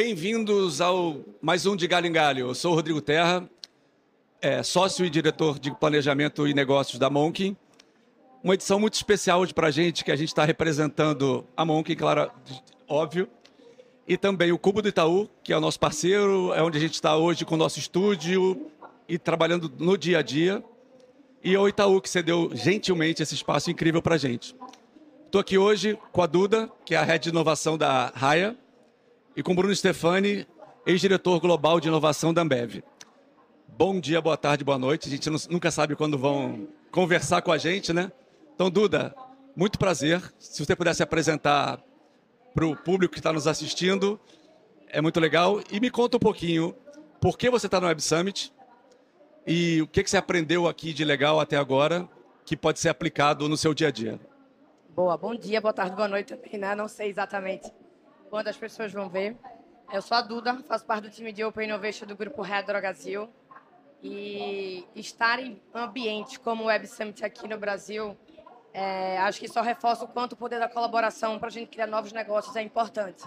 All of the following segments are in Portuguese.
Bem-vindos ao mais um de Galho em Galho. Eu sou o Rodrigo Terra, é, sócio e diretor de planejamento e negócios da Monk. Uma edição muito especial hoje para a gente, que a gente está representando a Monk, claro, óbvio, e também o Cubo do Itaú, que é o nosso parceiro, é onde a gente está hoje com o nosso estúdio e trabalhando no dia a dia. E o Itaú, que cedeu gentilmente esse espaço incrível para a gente. Estou aqui hoje com a Duda, que é a head de inovação da Raia, e com Bruno Stefani, ex-diretor global de inovação da Ambev. Bom dia, boa tarde, boa noite. A gente nunca sabe quando vão conversar com a gente, né? Então, Duda, muito prazer. Se você pudesse apresentar para o público que está nos assistindo, é muito legal. E me conta um pouquinho por que você está no Web Summit e o que, que você aprendeu aqui de legal até agora que pode ser aplicado no seu dia a dia. Boa, bom dia, boa tarde, boa noite também, né? Não sei exatamente quando as pessoas vão ver. Eu sou a Duda, faço parte do time de Open Innovation do grupo Red. E estar em ambientes como o Web Summit aqui no Brasil, é, acho que só reforça o quanto o poder da colaboração para a gente criar novos negócios é importante.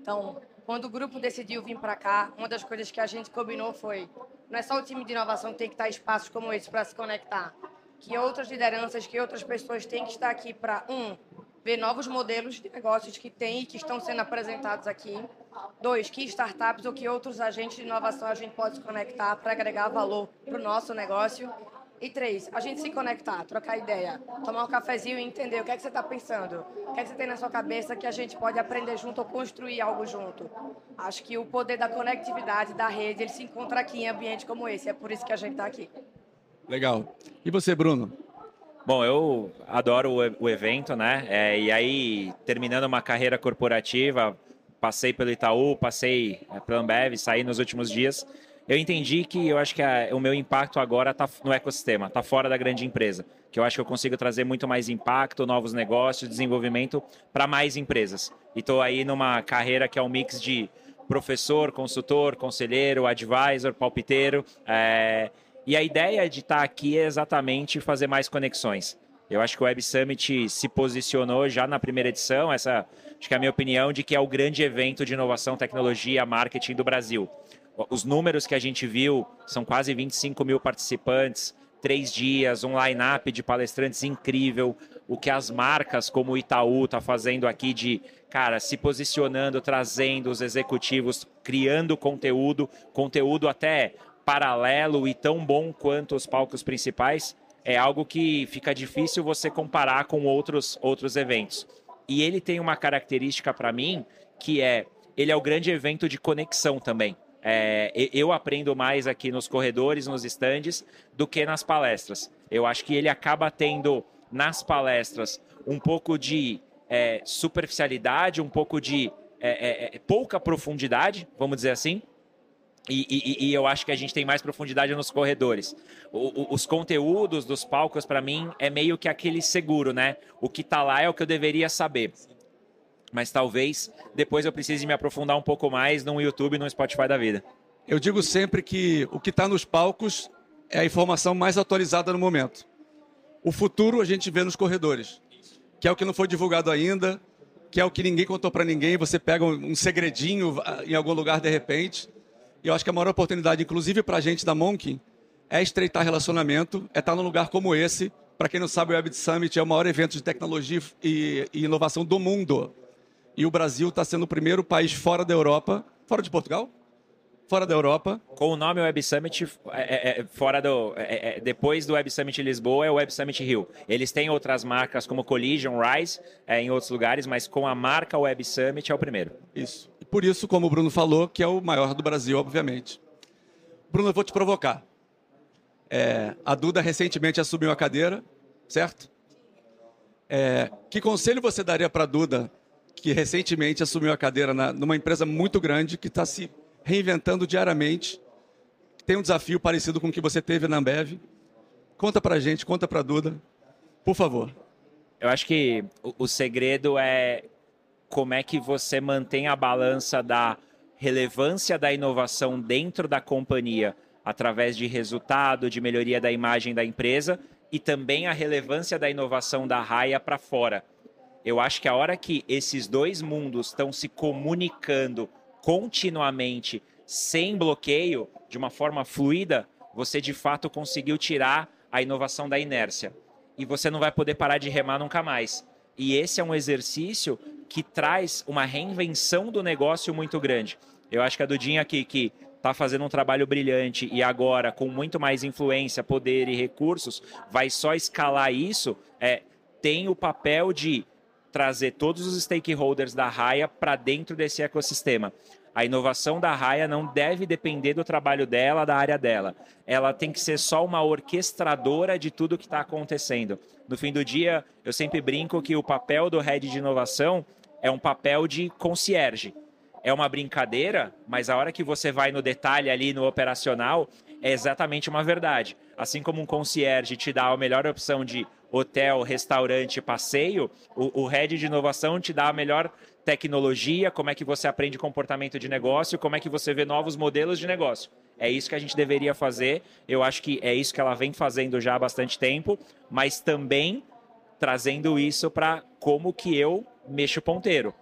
Então, quando o grupo decidiu vir para cá, uma das coisas que a gente combinou foi: não é só o time de inovação que tem que estar em espaços como esse para se conectar, que outras lideranças, que outras pessoas têm que estar aqui para, um, ver novos modelos de negócios que tem e que estão sendo apresentados aqui. Dois, que startups ou que outros agentes de inovação a gente pode se conectar para agregar valor para o nosso negócio. E três, a gente se conectar, trocar ideia, tomar um cafezinho e entender o que é que você está pensando, o que é que você tem na sua cabeça que a gente pode aprender junto ou construir algo junto. Acho que o poder da conectividade, da rede, ele se encontra aqui em ambiente como esse. É por isso que a gente está aqui. Legal. E você, Bruno? Bom, eu adoro o, evento, né? É, e aí, terminando uma carreira corporativa, passei pelo Itaú, passei é, pela Ambev, saí nos últimos dias. Eu entendi que eu acho que a, o meu impacto agora está no ecossistema, está fora da grande empresa. Que eu acho que eu consigo trazer muito mais impacto, novos negócios, desenvolvimento para mais empresas. E estou aí numa carreira que é um mix de professor, consultor, conselheiro, advisor, palpiteiro. É, e a ideia de estar aqui é exatamente fazer mais conexões. Eu acho que o Web Summit se posicionou já na primeira edição, essa acho que é a minha opinião, de que é o grande evento de inovação, tecnologia, marketing do Brasil. Os números que a gente viu são quase 25 mil participantes, três dias, um line-up de palestrantes incrível. O que as marcas como o Itaú está fazendo aqui de, cara, se posicionando, trazendo os executivos, criando conteúdo, conteúdo até paralelo e tão bom quanto os palcos principais, é algo que fica difícil você comparar com outros, outros eventos. E ele tem uma característica para mim que é ele é o grande evento de conexão também. É, eu aprendo mais aqui nos corredores, nos estandes, do que nas palestras. Eu acho que ele acaba tendo nas palestras um pouco de é, superficialidade, um pouco de é, é, é pouca profundidade, vamos dizer assim, e, e, e, eu acho que a gente tem mais profundidade nos corredores. O, o, os conteúdos dos palcos, para mim, é meio que aquele seguro, né? O que tá lá é o que eu deveria saber. Mas talvez depois eu precise me aprofundar um pouco mais no YouTube no Spotify da vida. Eu digo sempre que o que está nos palcos é a informação mais atualizada no momento. O futuro a gente vê nos corredores, que é o que não foi divulgado ainda, que é o que ninguém contou para ninguém. Você pega um segredinho em algum lugar de repente e eu acho que a maior oportunidade, inclusive para a gente da Monk, é estreitar relacionamento, é estar num lugar como esse. Para quem não sabe, o Web Summit é o maior evento de tecnologia e, e inovação do mundo. E o Brasil está sendo o primeiro país fora da Europa, fora de Portugal, fora da Europa. Com o nome Web Summit, é, é, é fora do, é, é, depois do Web Summit Lisboa é o Web Summit Rio. Eles têm outras marcas como Collision, Rise, é, em outros lugares, mas com a marca Web Summit é o primeiro. Isso. Por isso, como o Bruno falou, que é o maior do Brasil, obviamente. Bruno, eu vou te provocar. É, a Duda recentemente assumiu a cadeira, certo? É, que conselho você daria para a Duda, que recentemente assumiu a cadeira na, numa empresa muito grande, que está se reinventando diariamente, tem um desafio parecido com o que você teve na Ambev? Conta para a gente, conta para a Duda, por favor. Eu acho que o, o segredo é como é que você mantém a balança da relevância da inovação dentro da companhia através de resultado, de melhoria da imagem da empresa e também a relevância da inovação da raia para fora. Eu acho que a hora que esses dois mundos estão se comunicando continuamente, sem bloqueio, de uma forma fluida, você de fato conseguiu tirar a inovação da inércia. E você não vai poder parar de remar nunca mais. E esse é um exercício que traz uma reinvenção do negócio muito grande. Eu acho que a Dudinha aqui, que está fazendo um trabalho brilhante e agora com muito mais influência, poder e recursos, vai só escalar isso, é, tem o papel de trazer todos os stakeholders da Raia para dentro desse ecossistema. A inovação da Raia não deve depender do trabalho dela, da área dela. Ela tem que ser só uma orquestradora de tudo que está acontecendo. No fim do dia, eu sempre brinco que o papel do head de inovação é um papel de concierge. É uma brincadeira, mas a hora que você vai no detalhe ali no operacional, é exatamente uma verdade. Assim como um concierge te dá a melhor opção de hotel, restaurante, passeio, o, o head de inovação te dá a melhor tecnologia, como é que você aprende comportamento de negócio, como é que você vê novos modelos de negócio. É isso que a gente deveria fazer. Eu acho que é isso que ela vem fazendo já há bastante tempo, mas também trazendo isso para como que eu mexo ponteiro.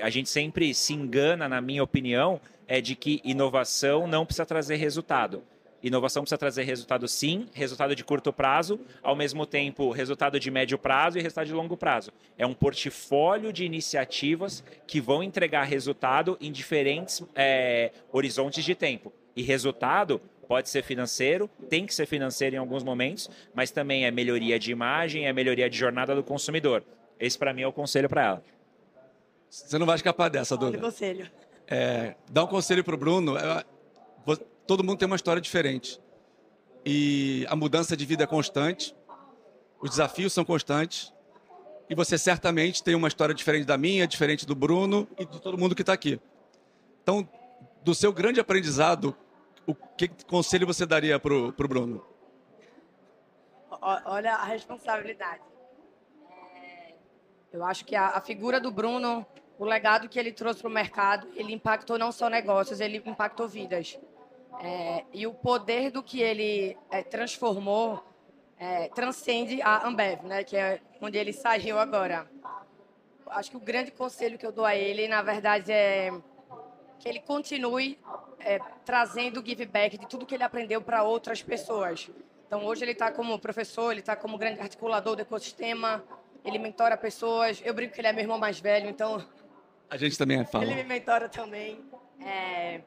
A gente sempre se engana, na minha opinião, é de que inovação não precisa trazer resultado. Inovação precisa trazer resultado sim, resultado de curto prazo, ao mesmo tempo resultado de médio prazo e resultado de longo prazo. É um portfólio de iniciativas que vão entregar resultado em diferentes é, horizontes de tempo. E resultado pode ser financeiro, tem que ser financeiro em alguns momentos, mas também é melhoria de imagem, é melhoria de jornada do consumidor. Esse para mim é o conselho para ela. Você não vai escapar dessa, Duda. Olha conselho. É, dá um conselho para o Bruno. É, todo mundo tem uma história diferente. E a mudança de vida é constante, os desafios são constantes. E você certamente tem uma história diferente da minha, diferente do Bruno e de todo mundo que está aqui. Então, do seu grande aprendizado, o que conselho você daria para o Bruno? Olha a responsabilidade. É, eu acho que a, a figura do Bruno, o legado que ele trouxe para o mercado, ele impactou não só negócios, ele impactou vidas. É, e o poder do que ele é, transformou é, transcende a Ambev, né, que é onde ele saiu agora. Acho que o grande conselho que eu dou a ele, na verdade, é que ele continue é, trazendo o give back de tudo que ele aprendeu para outras pessoas. Então, hoje ele está como professor, ele está como grande articulador do ecossistema, ele mentora pessoas. Eu brinco que ele é meu irmão mais velho, então. A gente também é fã. Ele me mentora também. É,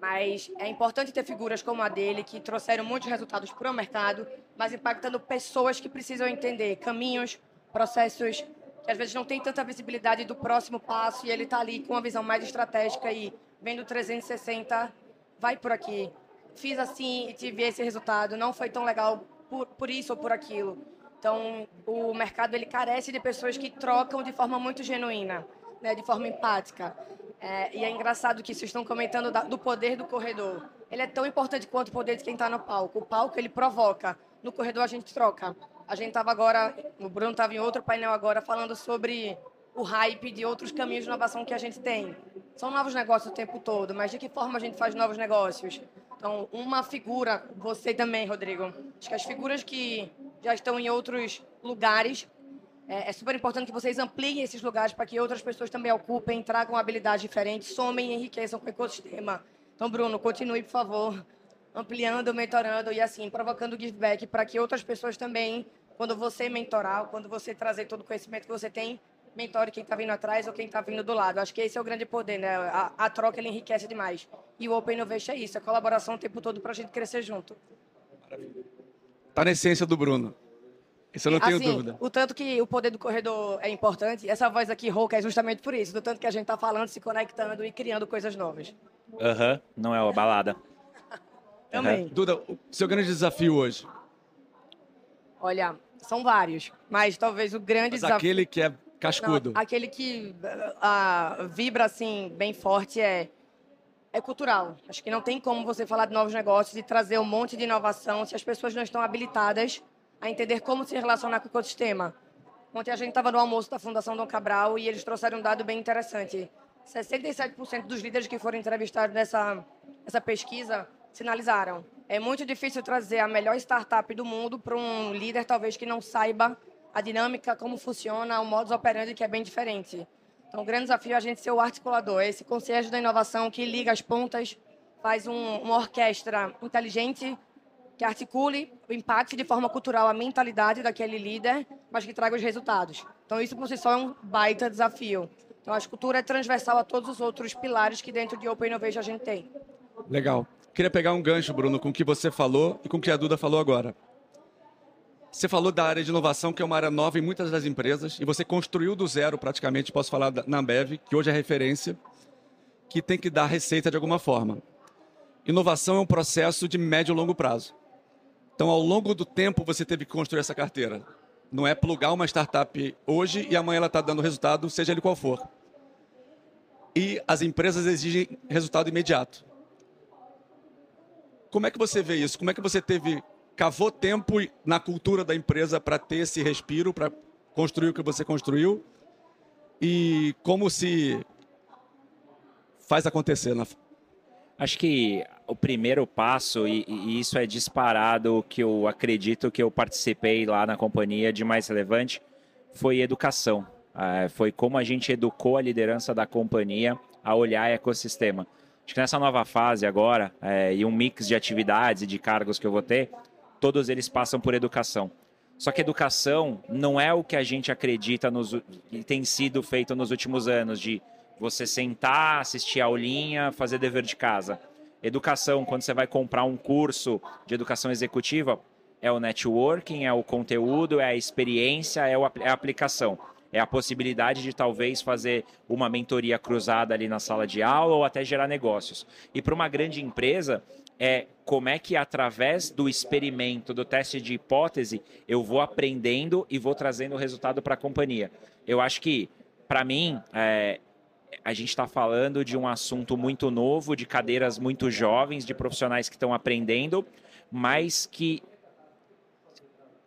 mas é importante ter figuras como a dele, que trouxeram muitos resultados para o mercado, mas impactando pessoas que precisam entender caminhos, processos, que às vezes não tem tanta visibilidade do próximo passo, e ele está ali com uma visão mais estratégica e vendo 360, vai por aqui. Fiz assim e tive esse resultado, não foi tão legal por, por isso ou por aquilo. Então, o mercado ele carece de pessoas que trocam de forma muito genuína, né, de forma empática. É, e é engraçado que vocês estão comentando da, do poder do corredor. Ele é tão importante quanto o poder de quem está no palco. O palco ele provoca, no corredor a gente troca. A gente estava agora, o Bruno estava em outro painel agora falando sobre o hype de outros caminhos de inovação que a gente tem. São novos negócios o tempo todo, mas de que forma a gente faz novos negócios? Então, uma figura, você também, Rodrigo. Acho que as figuras que já estão em outros lugares é, é, super importante que vocês ampliem esses lugares para que outras pessoas também ocupem, tragam habilidades diferentes, somem e enriqueçam com o ecossistema. Então, Bruno, continue, por favor, ampliando, mentorando e assim, provocando give back para que outras pessoas também, quando você mentorar, quando você trazer todo o conhecimento que você tem, mentore quem está vindo atrás ou quem está vindo do lado. Acho que esse é o grande poder, né? A, a troca ele enriquece demais. E o Open Innovation é isso, a colaboração o tempo todo para a gente crescer junto. Está na essência do Bruno. Isso eu não tenho assim, dúvida. O tanto que o poder do corredor é importante, essa voz aqui rouca é justamente por isso, do tanto que a gente está falando, se conectando e criando coisas novas. Aham, uhum, não é uma balada. Também. Uhum. Duda, o seu grande desafio hoje? Olha, são vários, mas talvez o grande mas desafio... aquele que é cascudo. Não, aquele que uh, vibra assim bem forte é é cultural. Acho que não tem como você falar de novos negócios e trazer um monte de inovação se as pessoas não estão habilitadas a entender como se relacionar com o ecossistema. Ontem a gente estava no almoço da Fundação Dom Cabral e eles trouxeram um dado bem interessante. 67% dos líderes que foram entrevistados nessa, nessa pesquisa sinalizaram. É muito difícil trazer a melhor startup do mundo para um líder, talvez, que não saiba a dinâmica, como funciona, o modus operandi, que é bem diferente. Então, o grande desafio é a gente ser o articulador, esse concierge da inovação que liga as pontas, faz um, uma orquestra inteligente que articule, impacte de forma cultural a mentalidade daquele líder, mas que traga os resultados. Então, isso por si só é um baita desafio. Então, a cultura é transversal a todos os outros pilares que dentro de Open Innovation a gente tem. Legal. Queria pegar um gancho, Bruno, com o que você falou e com o que a Duda falou agora. Você falou da área de inovação, que é uma área nova em muitas das empresas, e você construiu do zero praticamente, posso falar na Ambev, que hoje é referência, que tem que dar receita de alguma forma. Inovação é um processo de médio e longo prazo. Então, ao longo do tempo, você teve que construir essa carteira. Não é plugar uma startup hoje e amanhã ela está dando resultado, seja ele qual for. E as empresas exigem resultado imediato. Como é que você vê isso? Como é que você teve cavou tempo na cultura da empresa para ter esse respiro, para construir o que você construiu? E como se faz acontecer na Acho que o primeiro passo, e, e, isso é disparado, que eu acredito que eu participei lá na companhia de mais relevante, foi educação. É, foi como a gente educou a liderança da companhia a olhar ecossistema. Acho que nessa nova fase agora, é, e um mix de atividades e de cargos que eu vou ter, todos eles passam por educação. Só que educação não é o que a gente acredita nos, que tem sido feito nos últimos anos, de você sentar, assistir a aulinha, fazer dever de casa. Educação, quando você vai comprar um curso de educação executiva, é o networking, é o conteúdo, é a experiência, é, é a aplicação. É a possibilidade de talvez fazer uma mentoria cruzada ali na sala de aula ou até gerar negócios. E para uma grande empresa, é como é que através do experimento, do teste de hipótese, eu vou aprendendo e vou trazendo o resultado para a companhia. Eu acho que, para mim, é, a gente está falando de um assunto muito novo, de cadeiras muito jovens, de profissionais que estão aprendendo, mas que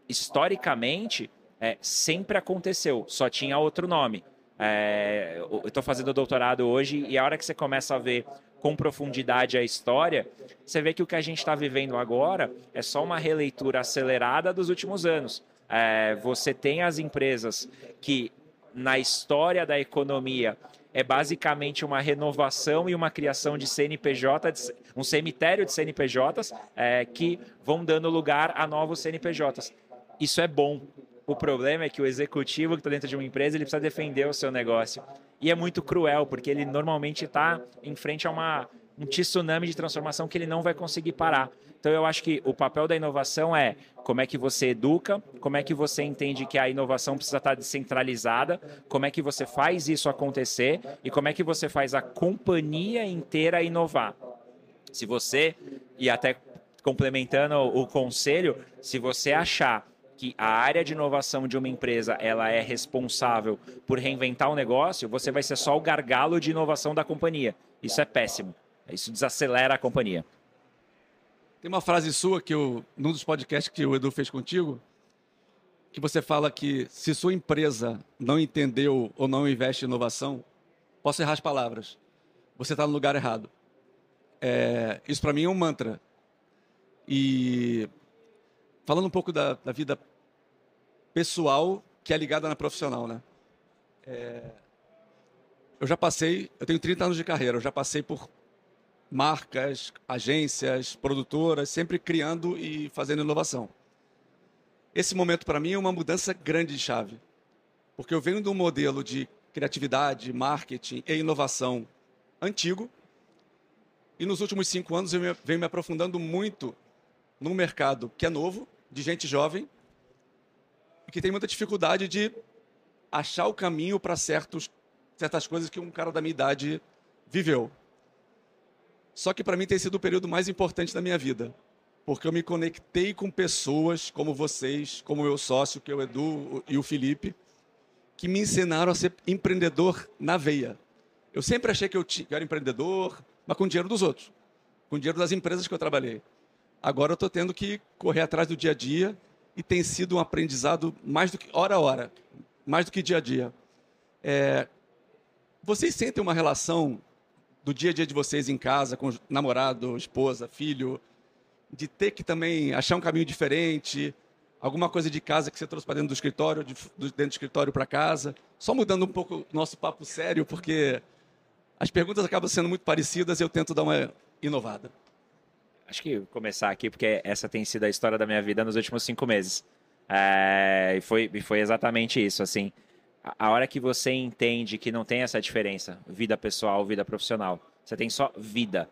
historicamente é, sempre aconteceu, só tinha outro nome. É, eu estou fazendo doutorado hoje e a hora que você começa a ver com profundidade a história, você vê que o que a gente está vivendo agora é só uma releitura acelerada dos últimos anos. É, você tem as empresas que, na história da economia, é basicamente uma renovação e uma criação de CNPJ, um cemitério de CNPJs é, que vão dando lugar a novos CNPJs. Isso é bom. O problema é que o executivo que está dentro de uma empresa ele precisa defender o seu negócio. E é muito cruel, porque ele normalmente está em frente a uma, um tsunami de transformação que ele não vai conseguir parar. Então eu acho que o papel da inovação é como é que você educa, como é que você entende que a inovação precisa estar descentralizada, como é que você faz isso acontecer e como é que você faz a companhia inteira inovar. Se você, e até complementando o conselho, se você achar que a área de inovação de uma empresa ela é responsável por reinventar o negócio, você vai ser só o gargalo de inovação da companhia. Isso é péssimo. Isso desacelera a companhia. Tem uma frase sua que eu, num dos podcasts que o Edu fez contigo, que você fala que se sua empresa não entendeu ou não investe em inovação, posso errar as palavras, você está no lugar errado. É, isso para mim é um mantra. E falando um pouco da, da, vida pessoal que é ligada na profissional, né? É, eu já passei, eu tenho 30 anos de carreira, eu já passei por marcas, agências, produtoras, sempre criando e fazendo inovação. Esse momento para mim é uma mudança grande de chave, porque eu venho de um modelo de criatividade, marketing e inovação antigo, e nos últimos cinco anos eu venho me aprofundando muito num mercado que é novo, de gente jovem, que tem muita dificuldade de achar o caminho para certas coisas que um cara da minha idade viveu. Só que para mim tem sido o período mais importante da minha vida, porque eu me conectei com pessoas como vocês, como o meu sócio, que é o Edu e o Felipe, que me ensinaram a ser empreendedor na veia. Eu sempre achei que eu, era empreendedor, mas com dinheiro dos outros, com dinheiro das empresas que eu trabalhei. Agora eu estou tendo que correr atrás do dia a dia e tem sido um aprendizado mais do que hora a hora, mais do que dia a dia. É, vocês sentem uma relação do dia a dia de vocês em casa, com namorado, esposa, filho, de ter que também achar um caminho diferente, Alguma coisa de casa que você trouxe para dentro do escritório, de, dentro do escritório para casa? Só mudando um pouco o nosso papo sério, porque as perguntas acabam sendo muito parecidas e eu tento dar uma inovada. Acho que começar aqui, porque essa tem sido a história da minha vida nos últimos cinco meses. É, e, foi, foi exatamente isso, assim. A, a hora que você entende que não tem essa diferença, vida pessoal, vida profissional, você tem só vida.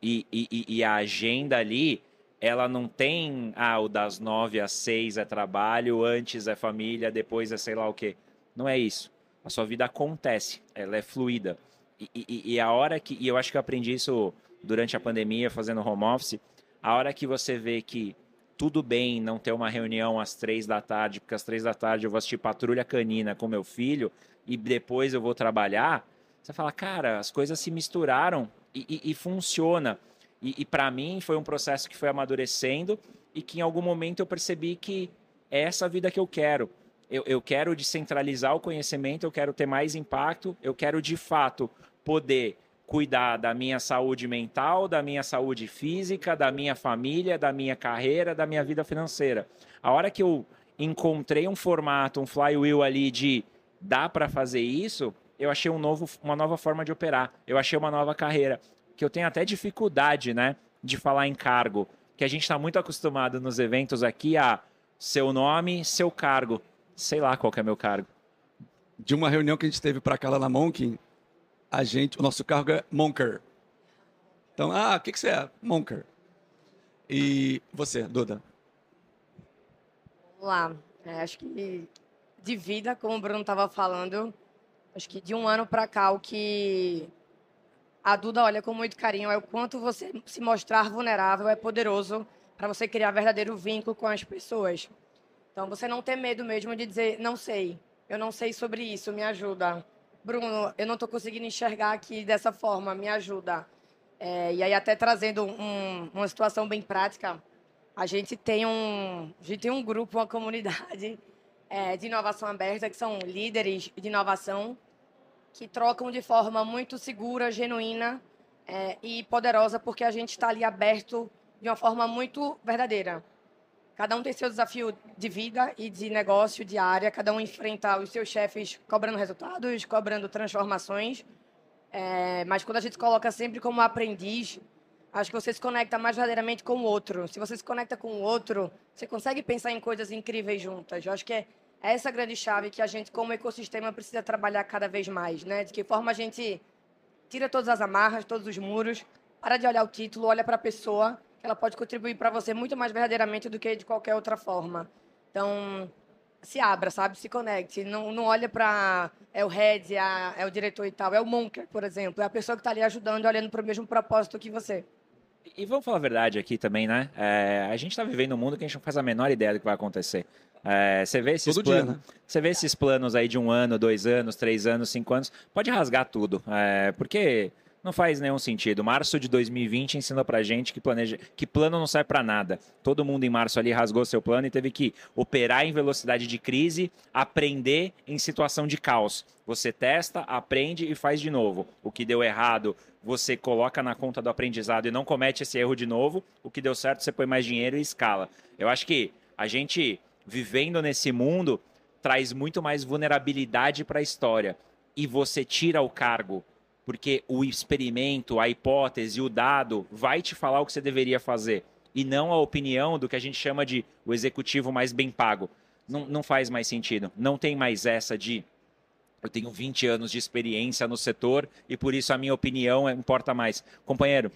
E, e, e a agenda ali, ela não tem, ah, o das nove às seis é trabalho, antes é família, depois é sei lá o quê. Não é isso. A sua vida acontece, ela é fluida. E, e, e, a hora que. E eu acho que eu aprendi isso durante a pandemia, fazendo home office. A hora que você vê que tudo bem não ter uma reunião às três da tarde, porque às três da tarde eu vou assistir Patrulha Canina com meu filho e depois eu vou trabalhar. Você fala, cara, as coisas se misturaram e, e, e funciona. E, e para mim foi um processo que foi amadurecendo e que em algum momento eu percebi que é essa vida que eu quero. Eu, eu quero descentralizar o conhecimento, eu quero ter mais impacto, eu quero de fato poder cuidar da minha saúde mental, da minha saúde física, da minha família, da minha carreira, da minha vida financeira. A hora que eu encontrei um formato, um flywheel ali de dá para fazer isso, eu achei um novo, uma nova forma de operar. Eu achei uma nova carreira que eu tenho até dificuldade, né, de falar em cargo, que a gente está muito acostumado nos eventos aqui a seu nome, seu cargo. Sei lá qual é meu cargo. De uma reunião que a gente teve para cá lá na Monk, a gente, o nosso cargo é Monker. Então, ah, o que, que você é? Monker. E você, Duda? Vamos lá. É, acho que de vida, como o Bruno estava falando, acho que de um ano para cá, o que a Duda olha com muito carinho é o quanto você se mostrar vulnerável é poderoso para você criar verdadeiro vínculo com as pessoas. Então, você não ter medo mesmo de dizer, não sei, eu não sei sobre isso, me ajuda. Bruno, eu não estou conseguindo enxergar aqui dessa forma, me ajuda. É, e aí, até trazendo um, uma situação bem prática, a gente tem um, a gente tem um grupo, uma comunidade é, de inovação aberta, que são líderes de inovação, que trocam de forma muito segura, genuína é, e poderosa, porque a gente está ali aberto de uma forma muito verdadeira. Cada um tem seu desafio de vida e de negócio diária, cada um enfrenta os seus chefes cobrando resultados, cobrando transformações. É, mas quando a gente coloca sempre como aprendiz, acho que você se conecta mais verdadeiramente com o outro. Se você se conecta com o outro, você consegue pensar em coisas incríveis juntas. Eu acho que é essa grande chave que a gente, como ecossistema, precisa trabalhar cada vez mais, né? De que forma a gente tira todas as amarras, todos os muros, para de olhar o título, olha para a pessoa ela pode contribuir para você muito mais verdadeiramente do que de qualquer outra forma. Então, se abra, sabe? Se conecte. Não, não olha para é o head, é, é o diretor e tal. É o monker, por exemplo. É a pessoa que está ali ajudando, olhando para o mesmo propósito que você. E vamos falar a verdade aqui também, né? É, a gente está vivendo um mundo que a gente não faz a menor ideia do que vai acontecer. É, você vê esses planos, né? você vê esses planos aí de um ano, dois anos, três anos, cinco anos, pode rasgar tudo, é, porque não faz nenhum sentido. Março de 2020 ensina pra gente que, planeja, que plano não serve para nada. Todo mundo em março ali rasgou seu plano e teve que operar em velocidade de crise, aprender em situação de caos. Você testa, aprende e faz de novo. O que deu errado, você coloca na conta do aprendizado e não comete esse erro de novo. O que deu certo, você põe mais dinheiro e escala. Eu acho que a gente vivendo nesse mundo traz muito mais vulnerabilidade para a história. E você tira o cargo porque o experimento, a hipótese, o dado vai te falar o que você deveria fazer e não a opinião do que a gente chama de o executivo mais bem pago. Não, não faz mais sentido. Não tem mais essa de eu tenho 20 anos de experiência no setor e por isso a minha opinião importa mais. Companheiro,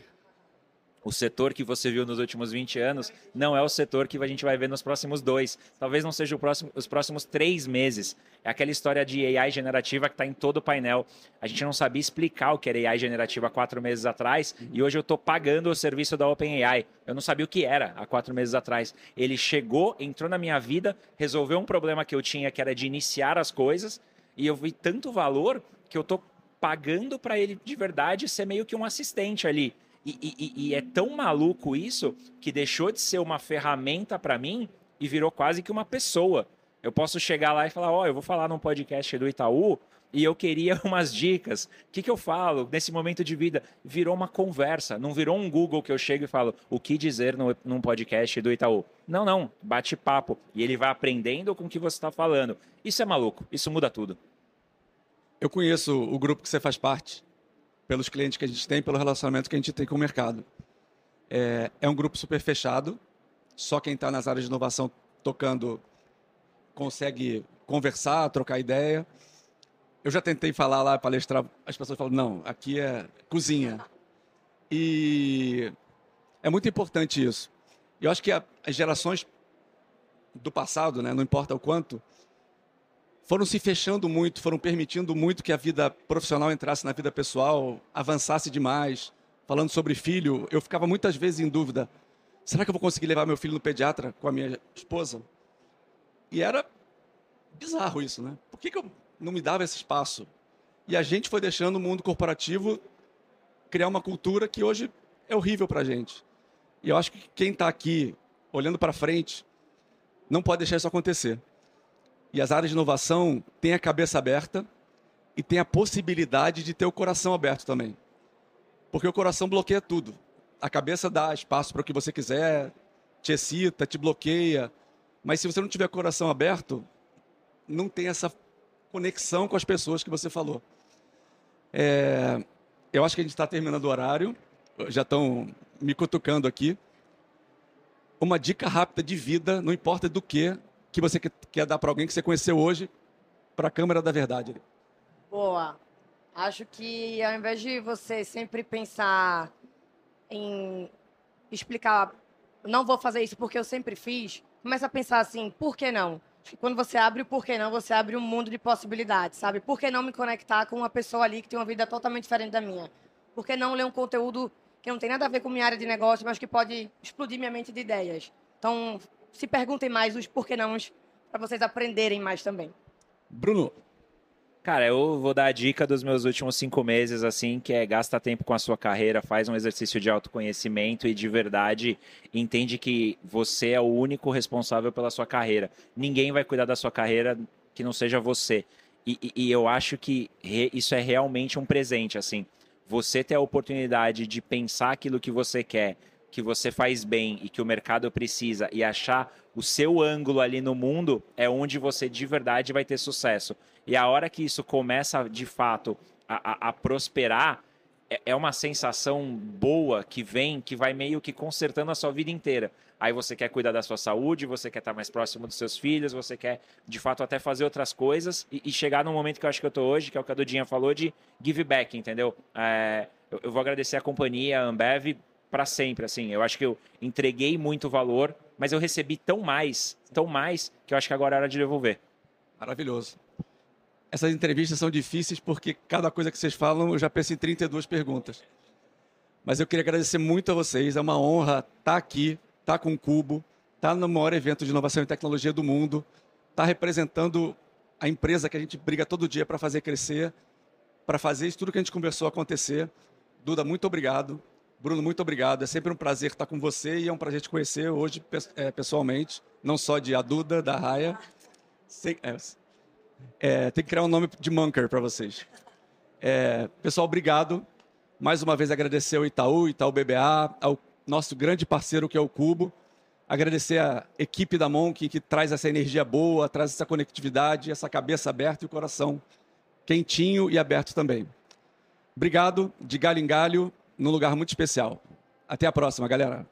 o setor que você viu nos últimos 20 anos não é o setor que a gente vai ver nos próximos dois. Talvez não seja próximo, os próximos três meses. É aquela história de AI generativa que está em todo o painel. A gente não sabia explicar o que era AI generativa há quatro meses atrás e hoje eu estou pagando o serviço da OpenAI. Eu não sabia o que era há quatro meses atrás. Ele chegou, entrou na minha vida, resolveu um problema que eu tinha, que era de iniciar as coisas, e eu vi tanto valor que eu estou pagando para ele de verdade ser meio que um assistente ali. E, e, e, é tão maluco isso que deixou de ser uma ferramenta para mim e virou quase que uma pessoa. Eu posso chegar lá e falar: Ó, oh, eu vou falar num podcast do Itaú e eu queria umas dicas. O que, que eu falo nesse momento de vida? Virou uma conversa, não virou um Google que eu chego e falo o que dizer num podcast do Itaú. Não, não, bate papo. E ele vai aprendendo com o que você está falando. Isso é maluco, isso muda tudo. Eu conheço o grupo que você faz parte, pelos clientes que a gente tem, pelo relacionamento que a gente tem com o mercado. É, é um grupo super fechado, só quem está nas áreas de inovação tocando consegue conversar, trocar ideia. Eu já tentei falar lá, palestrar, as pessoas falam, não, aqui é cozinha. E é muito importante isso. Eu acho que as gerações do passado, né, não importa o quanto, foram se fechando muito, foram permitindo muito que a vida profissional entrasse na vida pessoal, avançasse demais. Falando sobre filho, eu ficava muitas vezes em dúvida: será que eu vou conseguir levar meu filho no pediatra com a minha esposa? E era bizarro isso, né? Por que, que eu não me dava esse espaço? E a gente foi deixando o mundo corporativo criar uma cultura que hoje é horrível para a gente. E eu acho que quem está aqui olhando para frente não pode deixar isso acontecer. E as áreas de inovação têm a cabeça aberta e têm a possibilidade de ter o coração aberto também. Porque o coração bloqueia tudo. A cabeça dá espaço para o que você quiser, te excita, te bloqueia. Mas se você não tiver coração aberto, não tem essa conexão com as pessoas que você falou. É, eu acho que a gente está terminando o horário, já estão me cutucando aqui. Uma dica rápida de vida, não importa do que, que você quer dar para alguém que você conheceu hoje, para a Câmara da Verdade. Boa. Acho que ao invés de você sempre pensar em explicar, não vou fazer isso porque eu sempre fiz, começa a pensar assim, por que não? quando você abre o porquê não, você abre um mundo de possibilidades, sabe? Por que não me conectar com uma pessoa ali que tem uma vida totalmente diferente da minha? Por que não ler um conteúdo que não tem nada a ver com minha área de negócio, mas que pode explodir minha mente de ideias? Então, se perguntem mais os porquê não para vocês aprenderem mais também. Bruno, Cara, eu vou dar a dica dos meus últimos cinco meses, assim, que é gasta tempo com a sua carreira, faz um exercício de autoconhecimento e de verdade entende que você é o único responsável pela sua carreira. Ninguém vai cuidar da sua carreira que não seja você. E, e, e eu acho que re, isso é realmente um presente, assim. Você ter a oportunidade de pensar aquilo que você quer, que você faz bem e que o mercado precisa e achar o seu ângulo ali no mundo é onde você de verdade vai ter sucesso. E a hora que isso começa de fato a, a, a prosperar, é, é uma sensação boa que vem, que vai meio que consertando a sua vida inteira. Aí você quer cuidar da sua saúde, você quer estar mais próximo dos seus filhos, você quer, de fato, até fazer outras coisas e, e chegar no momento que eu acho que eu estou hoje, que é o que a Dudinha falou, de give back, entendeu? É, eu, eu, vou agradecer a companhia, a Ambev, para sempre, assim. Eu acho que eu entreguei muito valor, mas eu recebi tão mais, tão mais, que eu acho que agora é hora de devolver. Maravilhoso. Essas entrevistas são difíceis porque cada coisa que vocês falam eu já penso em 32 perguntas. Mas eu queria agradecer muito a vocês. É uma honra estar aqui, estar com o Cubo, estar no maior evento de inovação e tecnologia do mundo, estar representando a empresa que a gente briga todo dia para fazer crescer, para fazer isso tudo que a gente conversou acontecer. Duda, muito obrigado. Bruno, muito obrigado. É sempre um prazer estar com você e é um prazer te conhecer hoje é, pessoalmente, não só de a Duda, da Raia. É, é, tem que criar um nome de Munker para vocês. É, pessoal, obrigado. Mais uma vez agradecer ao Itaú, Itaú BBA, ao nosso grande parceiro que é o Cubo. Agradecer a equipe da Monk que traz essa energia boa, traz essa conectividade, essa cabeça aberta e o coração quentinho e aberto também. Obrigado, de galho em galho, num lugar muito especial. Até a próxima, galera.